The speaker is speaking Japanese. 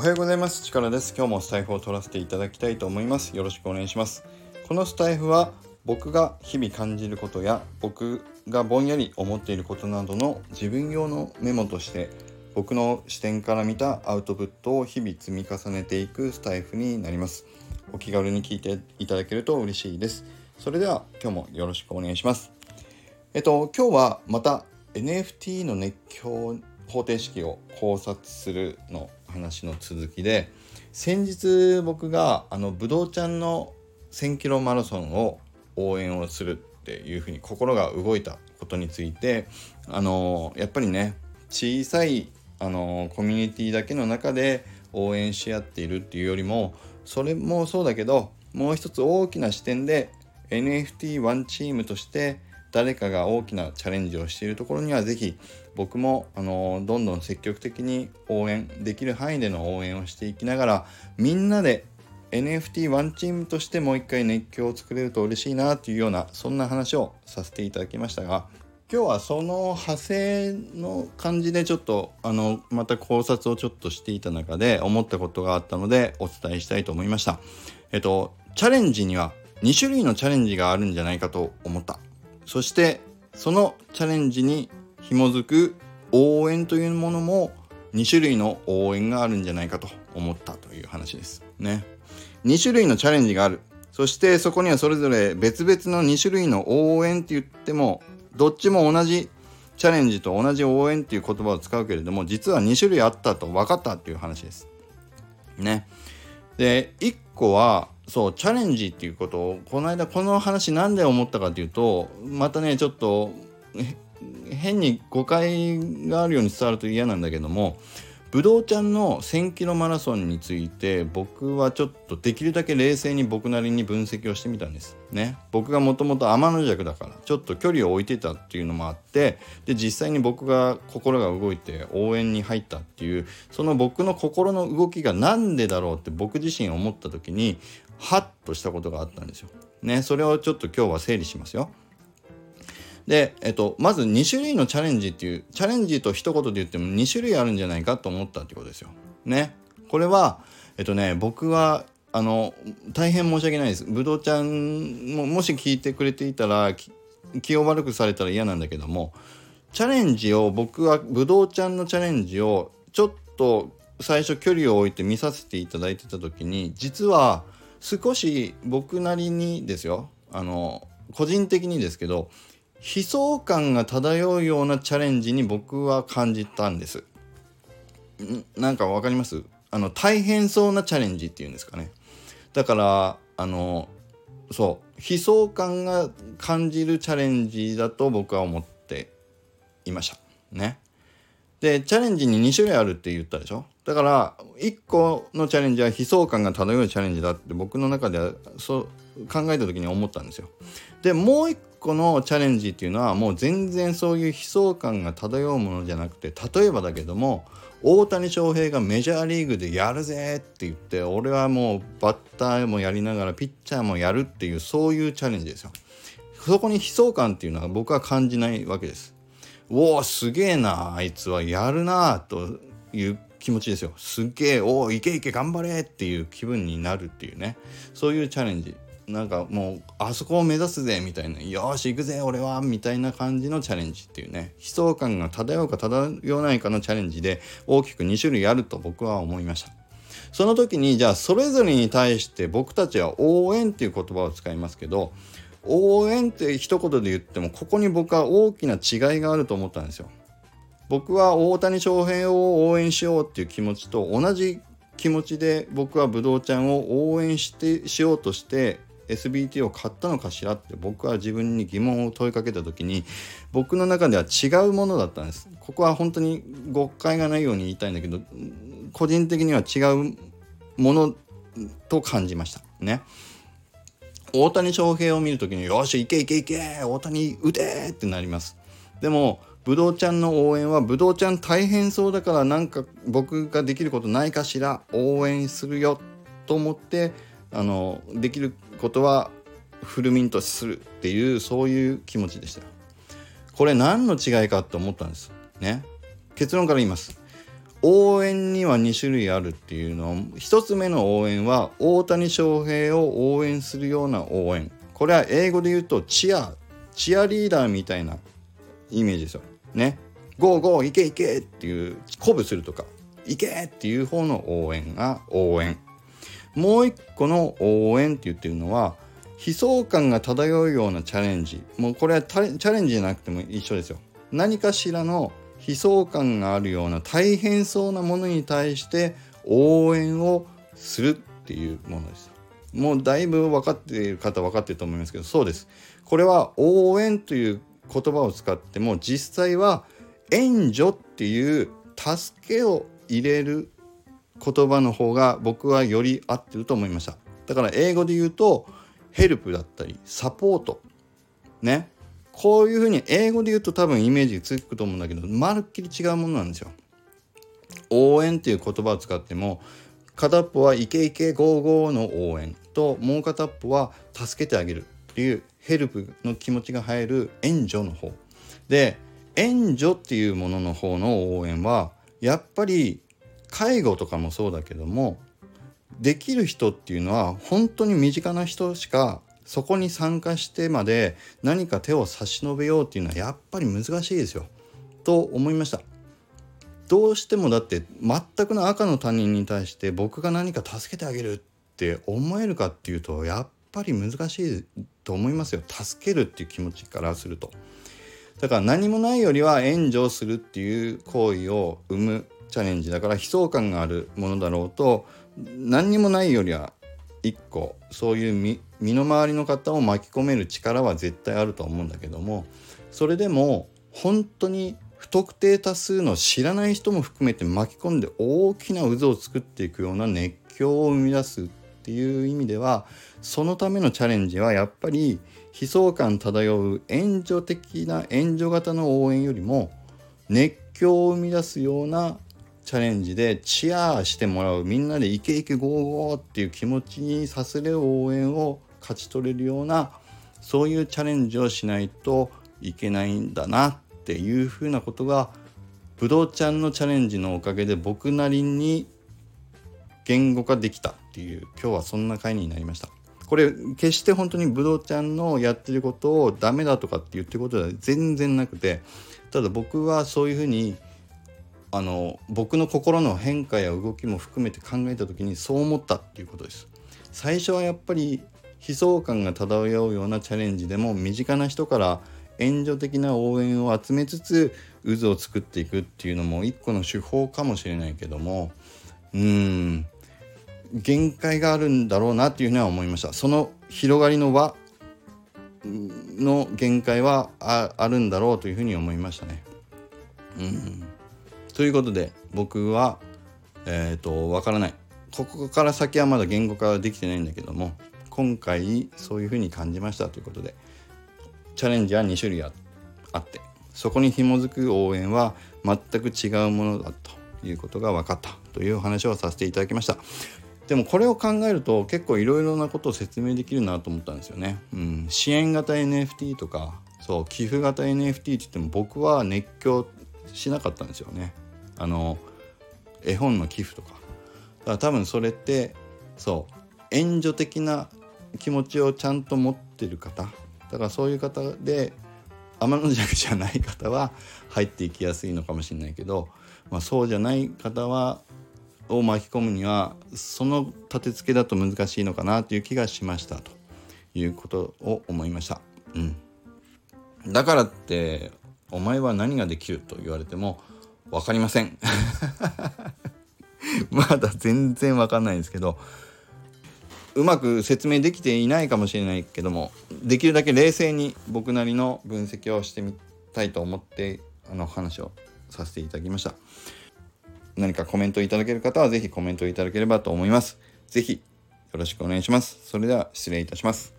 おはようございます。力です。今日もスタイフを取らせていただきたいと思います。よろしくお願いします。このスタイフは僕が日々感じることや僕がぼんやり思っていることなどの自分用のメモとして僕の視点から見たアウトプットを日々積み重ねていくスタイフになります。お気軽に聞いていただけると嬉しいです。それでは今日もよろしくお願いします。えっと今日はまた NFT の熱狂方程式を考察するの話の続きで先日僕があのブドウちゃんの1000キロマラソンを応援をするっていうふうに心が動いたことについてあのやっぱりね小さいあのコミュニティだけの中で応援し合っているっていうよりもそれもそうだけどもう一つ大きな視点で NFT ワンチームとして誰かが大きなチャレンジをしているところには是非僕もあのどんどん積極的に応援できる範囲での応援をしていきながらみんなで NFT ワンチームとしてもう一回熱狂を作れると嬉しいなというようなそんな話をさせていただきましたが今日はその派生の感じでちょっとあのまた考察をちょっとしていた中で思ったことがあったのでお伝えしたいと思いました。えっとチャレンジには2種類のチャレンジがあるんじゃないかと思った。そしてそのチャレンジに紐づく応援というものも2種類の応援があるんじゃないかと思ったという話ですね。2種類のチャレンジがある。そしてそこにはそれぞれ別々の2種類の応援って言ってもどっちも同じチャレンジと同じ応援っていう言葉を使うけれども実は2種類あったと分かったっていう話です。ね。で1個はそうチャレンジっていうことをこの間この話何で思ったかっていうとまたねちょっと変に誤解があるように伝わると嫌なんだけどもぶどうちゃんの1000キロマラソンについて僕はちょっとできるだけ冷静に僕なりに分析をしてみたんですね。僕がもともと天の弱だからちょっと距離を置いてたっていうのもあってで実際に僕が心が動いて応援に入ったっていうその僕の心の動きが何でだろうって僕自身思った時にハッとしたことがあったんですよ。ねそれをちょっと今日は整理しますよ。で、えっと、まず2種類のチャレンジっていうチャレンジと一言で言っても2種類あるんじゃないかと思ったってことですよ。ね。これはえっとね僕はあの大変申し訳ないです。ぶどうちゃんももし聞いてくれていたら気を悪くされたら嫌なんだけどもチャレンジを僕はぶどうちゃんのチャレンジをちょっと最初距離を置いて見させていただいてた時に実は少し僕なりにですよあの個人的にですけど悲壮感が漂うようなチャレンジに僕は感じたんです。なんかわかります？あの大変そうなチャレンジっていうんですかね。だからあのそう悲壮感が感じるチャレンジだと僕は思っていました。ね。でチャレンジに2種類あるって言ったでしょ？だから1個のチャレンジは悲壮感が漂うチャレンジだって僕の中ではそう考えた時に思ったんですよ。でもう1個のチャレンジっていうのはもう全然そういう悲壮感が漂うものじゃなくて例えばだけども大谷翔平がメジャーリーグでやるぜって言って俺はもうバッターもやりながらピッチャーもやるっていうそういうチャレンジですよ。そこに悲壮感っていうのは僕は感じないわけです。おおすげえなあいつはやるなあという気持ちですよ。すげえおおいけいけ頑張れっていう気分になるっていうね。そういうチャレンジ。なんかもうあそこを目指すぜみたいな。よし行くぜ俺はみたいな感じのチャレンジっていうね。悲壮感が漂うか漂わないかのチャレンジで大きく2種類あると僕は思いました。その時にじゃあそれぞれに対して僕たちは応援っていう言葉を使いますけど応援って一言で言ってもここに僕は大きな違いがあると思ったんですよ。僕は大谷翔平を応援しようっていう気持ちと同じ気持ちで僕はブドウちゃんを応援してしようとして SBT を買ったのかしらって僕は自分に疑問を問いかけた時に僕の中では違うものだったんです。ここは本当に誤解がないように言いたいんだけど個人的には違うものと感じましたね。大谷翔平を見る時によしいけいけいけ大谷打てってなります。でもぶどうちゃんの応援はぶどうちゃん大変そうだからなんか僕ができることないかしら応援するよと思ってあのできることはフルミントするっていうそういう気持ちでした。これ何の違いかって思ったんです。ね。結論から言います。応援には2種類あるっていうのは1つ目の応援は大谷翔平を応援するような応援。これは英語で言うとチアチアリーダーみたいなイメージですよ。ね。ゴーゴーいけいけっていう鼓舞するとかいけっていう方の応援が応援。もう一個の応援って言ってるのは悲壮感が漂うようなチャレンジ。もうこれはチャレンジじゃなくても一緒ですよ。何かしらの悲壮感があるような大変そうなものに対して応援をするっていうものです。もうだいぶ分かっている方分かってると思いますけどそうです。これは応援という言葉を使っても実際は援助っていう助けを入れる言葉の方が僕はより合ってると思いました。だから英語で言うとヘルプだったりサポート。ね。こういうふうに英語で言うと多分イメージつくと思うんだけどまるっきり違うものなんですよ。応援っていう言葉を使っても片っぽはイケイケゴーゴーの応援ともう片っぽは助けてあげるっていうヘルプの気持ちが入る援助の方で援助っていうものの方の応援はやっぱり介護とかもそうだけどもできる人っていうのは本当に身近な人しかそこに参加してまで何か手を差し伸べようっていうのはやっぱり難しいですよ。と思いました。どうしてもだって全くの赤の他人に対して僕が何か助けてあげるって思えるかっていうとやっぱり難しいと思いますよ。助けるっていう気持ちからすると。だから何もないよりは援助するっていう行為を生むチャレンジだから悲壮感があるものだろうと何にもないよりは一個そういう身の回りの方を巻き込める力は絶対あると思うんだけどもそれでも本当に不特定多数の知らない人も含めて巻き込んで大きな渦を作っていくような熱狂を生み出すっていう意味ではそのためのチャレンジはやっぱり悲壮感漂う援助的な援助型の応援よりも熱狂を生み出すようなチャレンジでチアーしてもらうみんなでイケイケゴーゴーっていう気持ちにさせる応援を勝ち取れるようなそういうチャレンジをしないといけないんだなっていうふうなことがぶどうちゃんのチャレンジのおかげで僕なりに言語化できたっていう今日はそんな回になりました。これ決して本当にぶどうちゃんのやってることをダメだとかって言ってることでは全然なくてただ僕はそういうふうにあの僕の心の変化や動きも含めて考えた時にそう思ったっていうことです。最初はやっぱり悲壮感が漂うようなチャレンジでも身近な人から援助的な応援を集めつつ渦を作っていくっていうのも一個の手法かもしれないけどもうん限界があるんだろうなっていうふうには思いました。その広がりの輪の限界はあるんだろうというふうに思いましたね。うん。ということで僕はえっ、ー、とわからない。ここから先はまだ言語化はできてないんだけども今回そういうふうに感じましたということでチャレンジは2種類あってそこに紐づく応援は全く違うものだということが分かったというお話をさせていただきました。でもこれを考えると結構いろいろなことを説明できるなと思ったんですよね、うん、支援型 NFT とかそう寄付型 NFT って言っても僕は熱狂しなかったんですよね。あの絵本の寄付とか。だから多分それってそう援助的な気持ちをちゃんと持ってる方。だからそういう方で天の弱じゃない方は入っていきやすいのかもしれないけど、まあ、そうじゃない方はを巻き込むにはその立て付けだと難しいのかなという気がしましたということを思いました。うん、だからってお前は何ができると言われても分かりません。まだ全然分かんないんですけどうまく説明できていないかもしれないけどもできるだけ冷静に僕なりの分析をしてみたいと思ってあの話をさせていただきました。何かコメントいただける方は是非コメントいただければと思います。是非よろしくお願いします。それでは失礼いたします。